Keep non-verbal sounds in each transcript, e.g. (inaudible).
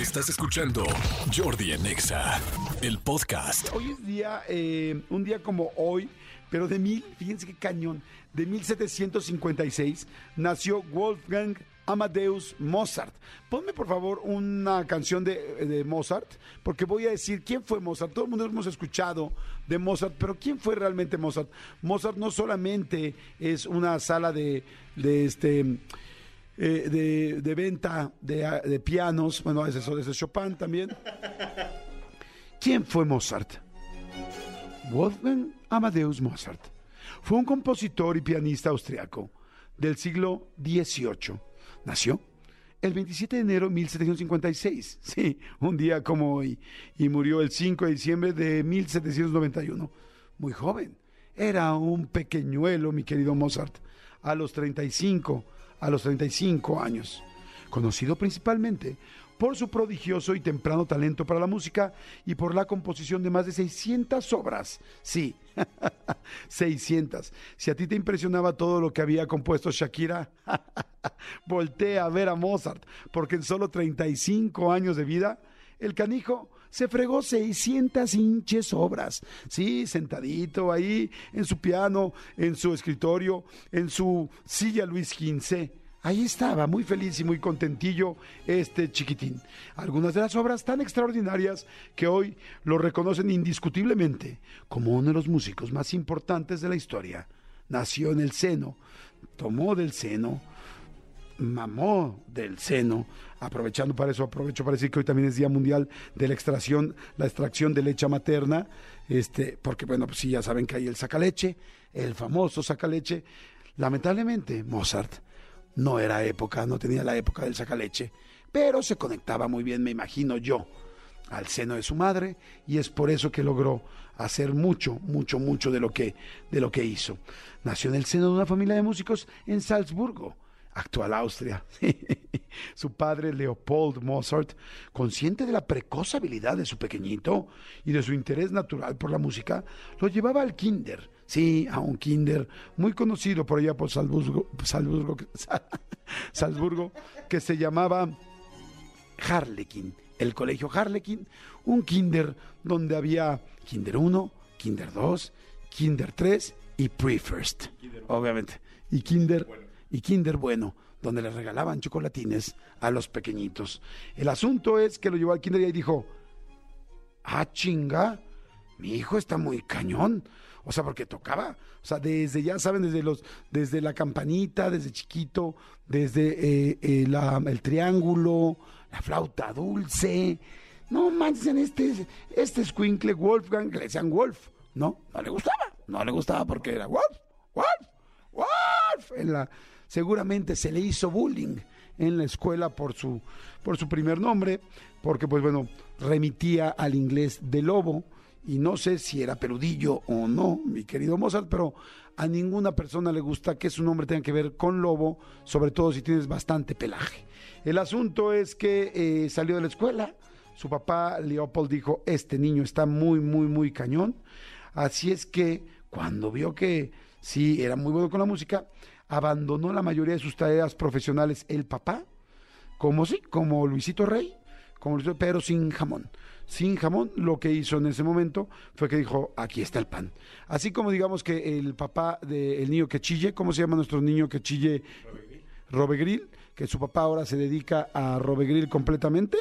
Estás escuchando Jordi en Exa, el podcast. Hoy es día, eh, un día como hoy, pero de mil, fíjense qué cañón, de 1756 nació Wolfgang Amadeus Mozart. Ponme por favor una canción de, de Mozart, porque voy a decir quién fue Mozart. Todo el mundo hemos escuchado de Mozart, pero ¿quién fue realmente Mozart? Mozart no solamente es una sala de, de este eh, de, de venta de, de pianos, bueno, ese es ese es Chopin también. ¿Quién fue Mozart? Wolfgang Amadeus Mozart. Fue un compositor y pianista austriaco del siglo XVIII. Nació el 27 de enero de 1756, (laughs) sí, un día como hoy, y murió el 5 de diciembre de 1791. Muy joven. Era un pequeñuelo, mi querido Mozart, a los 35, a los 35 años. Conocido principalmente por su prodigioso y temprano talento para la música y por la composición de más de 600 obras. Sí, (laughs) 600. Si a ti te impresionaba todo lo que había compuesto Shakira, (laughs) voltea a ver a Mozart, porque en solo 35 años de vida, el canijo se fregó 600 hinches obras. Sí, sentadito ahí en su piano, en su escritorio, en su silla Luis XV. Ahí estaba, muy feliz y muy contentillo este chiquitín. Algunas de las obras tan extraordinarias que hoy lo reconocen indiscutiblemente como uno de los músicos más importantes de la historia. Nació en el seno, tomó del seno, mamó del seno, aprovechando para eso, aprovecho para decir que hoy también es Día Mundial de la extracción, la extracción de leche materna, este, porque bueno, pues sí, ya saben que hay el sacaleche, el famoso sacaleche. Lamentablemente, Mozart no era época, no tenía la época del sacaleche, pero se conectaba muy bien, me imagino yo, al seno de su madre y es por eso que logró hacer mucho, mucho, mucho de lo que, de lo que hizo. Nació en el seno de una familia de músicos en Salzburgo, actual Austria. (laughs) su padre, Leopold Mozart, consciente de la precoz habilidad de su pequeñito y de su interés natural por la música, lo llevaba al kinder. Sí, a un kinder muy conocido por allá por Salzburgo, Salzburgo, (laughs) Salzburgo que se llamaba Harlequin, el colegio Harlequin, un kinder donde había kinder 1, kinder 2, kinder 3 y pre-first, obviamente, y kinder y kinder bueno, donde le regalaban chocolatines a los pequeñitos. El asunto es que lo llevó al kinder y ahí dijo, ah, chinga, mi hijo está muy cañón. O sea, porque tocaba, o sea, desde, ya saben, desde los, desde la campanita, desde chiquito, desde eh, eh, el triángulo, la flauta dulce. No manchen, este, este escuincle Wolfgang, le decían Wolf, no, no le gustaba, no le gustaba porque era Wolf, Wolf, Wolf. En la, seguramente se le hizo bullying en la escuela por su, por su primer nombre, porque pues bueno, remitía al inglés de lobo, y no sé si era peludillo o no, mi querido Mozart, pero a ninguna persona le gusta que su nombre tenga que ver con lobo, sobre todo si tienes bastante pelaje. El asunto es que eh, salió de la escuela, su papá Leopold dijo, este niño está muy, muy, muy cañón, así es que cuando vio que sí era muy bueno con la música, abandonó la mayoría de sus tareas profesionales el papá, como sí, como Luisito Rey, como Luisito, pero sin jamón. Sin jamón, lo que hizo en ese momento fue que dijo, aquí está el pan. Así como digamos que el papá del niño que chille, ¿cómo se llama nuestro niño que chille? Robegril, que su papá ahora se dedica a Robegril completamente.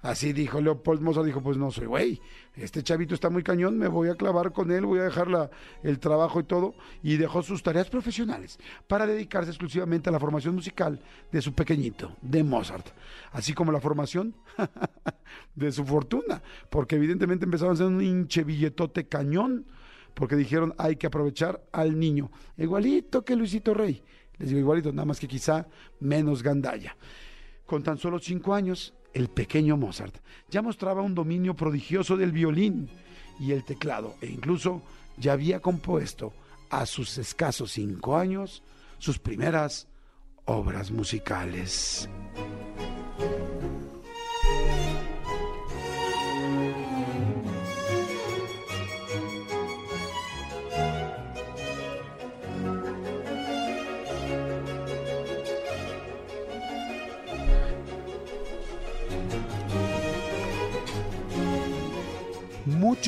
Así dijo Leopold Mozart, dijo, pues no soy güey, este chavito está muy cañón, me voy a clavar con él, voy a dejar la- el trabajo y todo, y dejó sus tareas profesionales para dedicarse exclusivamente a la formación musical de su pequeñito, de Mozart, así como la formación (laughs) de su fortuna, porque evidentemente empezaron a hacer un hinche billetote cañón, porque dijeron hay que aprovechar al niño, igualito que Luisito Rey, les digo igualito, nada más que quizá menos gandalla. Con tan solo cinco años, el pequeño Mozart ya mostraba un dominio prodigioso del violín y el teclado, e incluso ya había compuesto a sus escasos cinco años sus primeras obras musicales.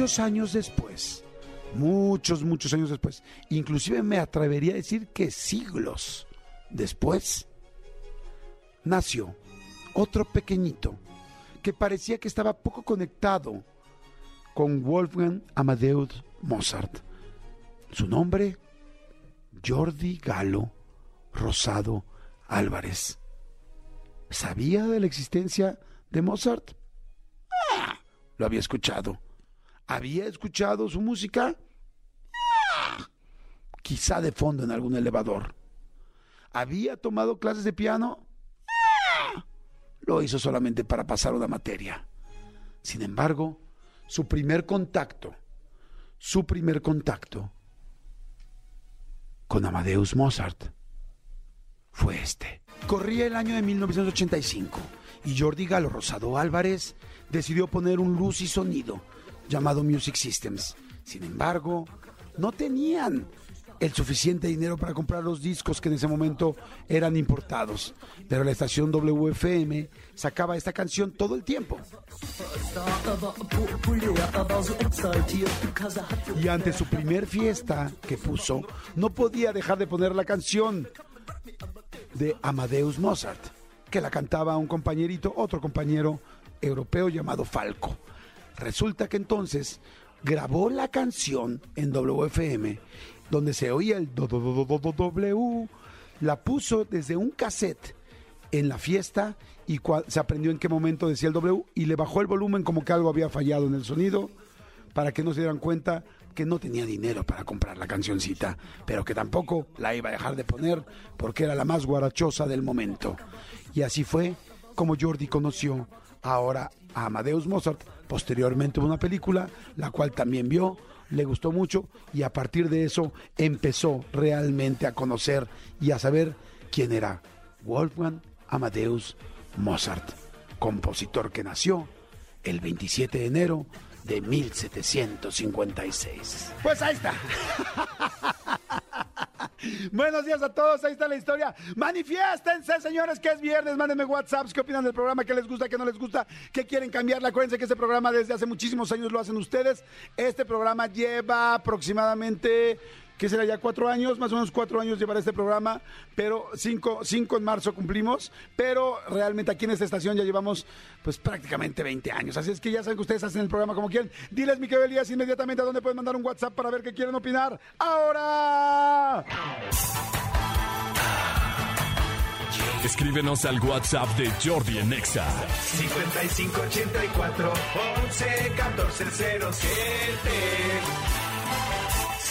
Muchos años después, muchos, muchos años después, inclusive me atrevería a decir que siglos después, nació otro pequeñito que parecía que estaba poco conectado con Wolfgang Amadeus Mozart. Su nombre, Jordi Galo Rosado Álvarez. ¿Sabía de la existencia de Mozart? Ah, lo había escuchado. ¿Había escuchado su música? Ah, quizá de fondo en algún elevador. ¿Había tomado clases de piano? Ah, lo hizo solamente para pasar una materia. Sin embargo, su primer contacto, su primer contacto con Amadeus Mozart fue este. Corría el año de 1985 y Jordi Galo Rosado Álvarez decidió poner un luz y sonido llamado Music Systems. Sin embargo, no tenían el suficiente dinero para comprar los discos que en ese momento eran importados. Pero la estación WFM sacaba esta canción todo el tiempo. Y ante su primer fiesta que puso, no podía dejar de poner la canción de Amadeus Mozart, que la cantaba un compañerito, otro compañero europeo llamado Falco. Resulta que entonces grabó la canción en WFM, donde se oía el do, do, do, W, la puso desde un cassette en la fiesta y cua- se aprendió en qué momento decía el W y le bajó el volumen como que algo había fallado en el sonido para que no se dieran cuenta que no tenía dinero para comprar la cancioncita, pero que tampoco la iba a dejar de poner porque era la más guarachosa del momento. Y así fue como Jordi conoció ahora a Amadeus Mozart. Posteriormente hubo una película, la cual también vio, le gustó mucho y a partir de eso empezó realmente a conocer y a saber quién era Wolfgang Amadeus Mozart, compositor que nació el 27 de enero de 1756. Pues ahí está. Buenos días a todos, ahí está la historia. Manifiéstense, señores, que es viernes. Mándenme WhatsApps, qué opinan del programa, qué les gusta, qué no les gusta, qué quieren cambiarle. Acuérdense que este programa desde hace muchísimos años lo hacen ustedes. Este programa lleva aproximadamente ¿qué será ya? Cuatro años, más o menos cuatro años llevará este programa, pero cinco, cinco en marzo cumplimos, pero realmente aquí en esta estación ya llevamos pues prácticamente 20 años, así es que ya saben que ustedes hacen el programa como quieren. Diles, mi querido Elías, inmediatamente a dónde pueden mandar un WhatsApp para ver qué quieren opinar. ¡Ahora! Escríbenos al WhatsApp de Jordi en Exa. 5584 11 14 07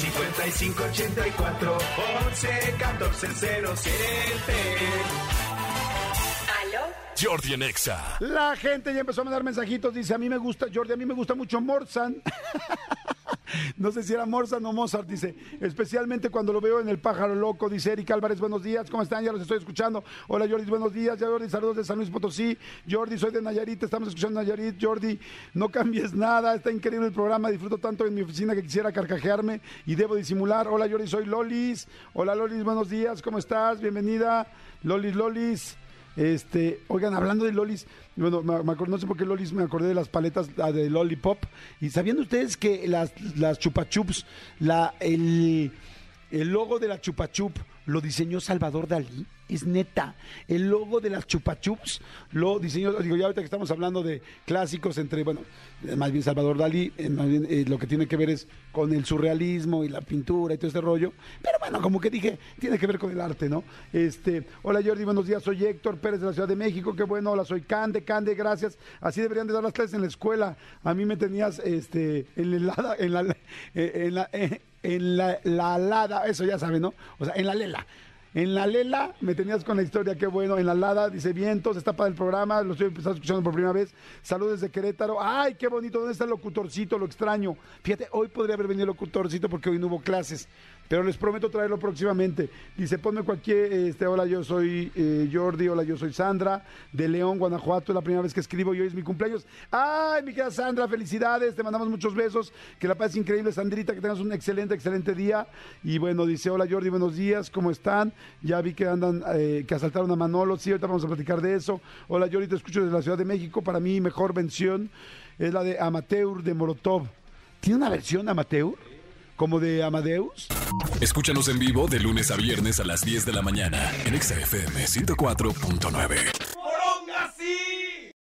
5584 11 14 07 ¿Aló? Jordi en Exa. La gente ya empezó a mandar mensajitos, dice, a mí me gusta, Jordi, a mí me gusta mucho Morzan. (laughs) No sé si era Morzan o Mozart, dice. Especialmente cuando lo veo en El Pájaro Loco, dice Eric Álvarez, buenos días, ¿cómo están? Ya los estoy escuchando. Hola Jordi, buenos días. Ya Jordi, saludos de San Luis Potosí. Jordi, soy de Nayarit, estamos escuchando Nayarit. Jordi, no cambies nada, está increíble el programa, disfruto tanto en mi oficina que quisiera carcajearme y debo disimular. Hola Jordi, soy Lolis. Hola Lolis, buenos días, ¿cómo estás? Bienvenida. Lolis, Lolis. Este, oigan, hablando de lolis, bueno, me, me acuerdo- no sé por qué lolis, me acordé de las paletas ah, de lollipop. Y sabiendo ustedes que las, las chupa chups, la, el, el logo de la chupa chup lo diseñó Salvador Dalí. Es neta. El logo de las chupa chups lo diseñó, digo, ya ahorita que estamos hablando de clásicos entre, bueno, eh, más bien Salvador Dalí, eh, más bien eh, lo que tiene que ver es con el surrealismo y la pintura y todo este rollo. Pero bueno, como que dije, tiene que ver con el arte, ¿no? Este, hola Jordi, buenos días, soy Héctor Pérez de la Ciudad de México, qué bueno, hola, soy Cande, Cande, gracias. Así deberían de dar las clases en la escuela. A mí me tenías este en la en la en la en la, la alada, eso ya saben, ¿no? O sea, en la lela. En la Lela me tenías con la historia, qué bueno. En la Lada dice vientos, está para el programa, lo estoy empezando escuchando por primera vez. Saludos desde Querétaro. Ay, qué bonito, ¿dónde está el locutorcito? Lo extraño. Fíjate, hoy podría haber venido el locutorcito porque hoy no hubo clases, pero les prometo traerlo próximamente. Dice, ponme cualquier, este, hola, yo soy eh, Jordi, hola, yo soy Sandra, de León, Guanajuato, es la primera vez que escribo y hoy es mi cumpleaños. Ay, mi querida Sandra, felicidades, te mandamos muchos besos, que la pases increíble, Sandrita, que tengas un excelente, excelente día. Y bueno, dice, hola Jordi, buenos días, ¿cómo están? Ya vi que andan, eh, que asaltaron a Manolo, sí, ahorita vamos a platicar de eso. Hola Jordi, te escucho desde la Ciudad de México, para mí mejor vención es la de Amateur de Molotov. ¿Tiene una versión amateur? ¿Como de Amadeus? Escúchanos en vivo de lunes a viernes a las 10 de la mañana en Exa FM 104.9.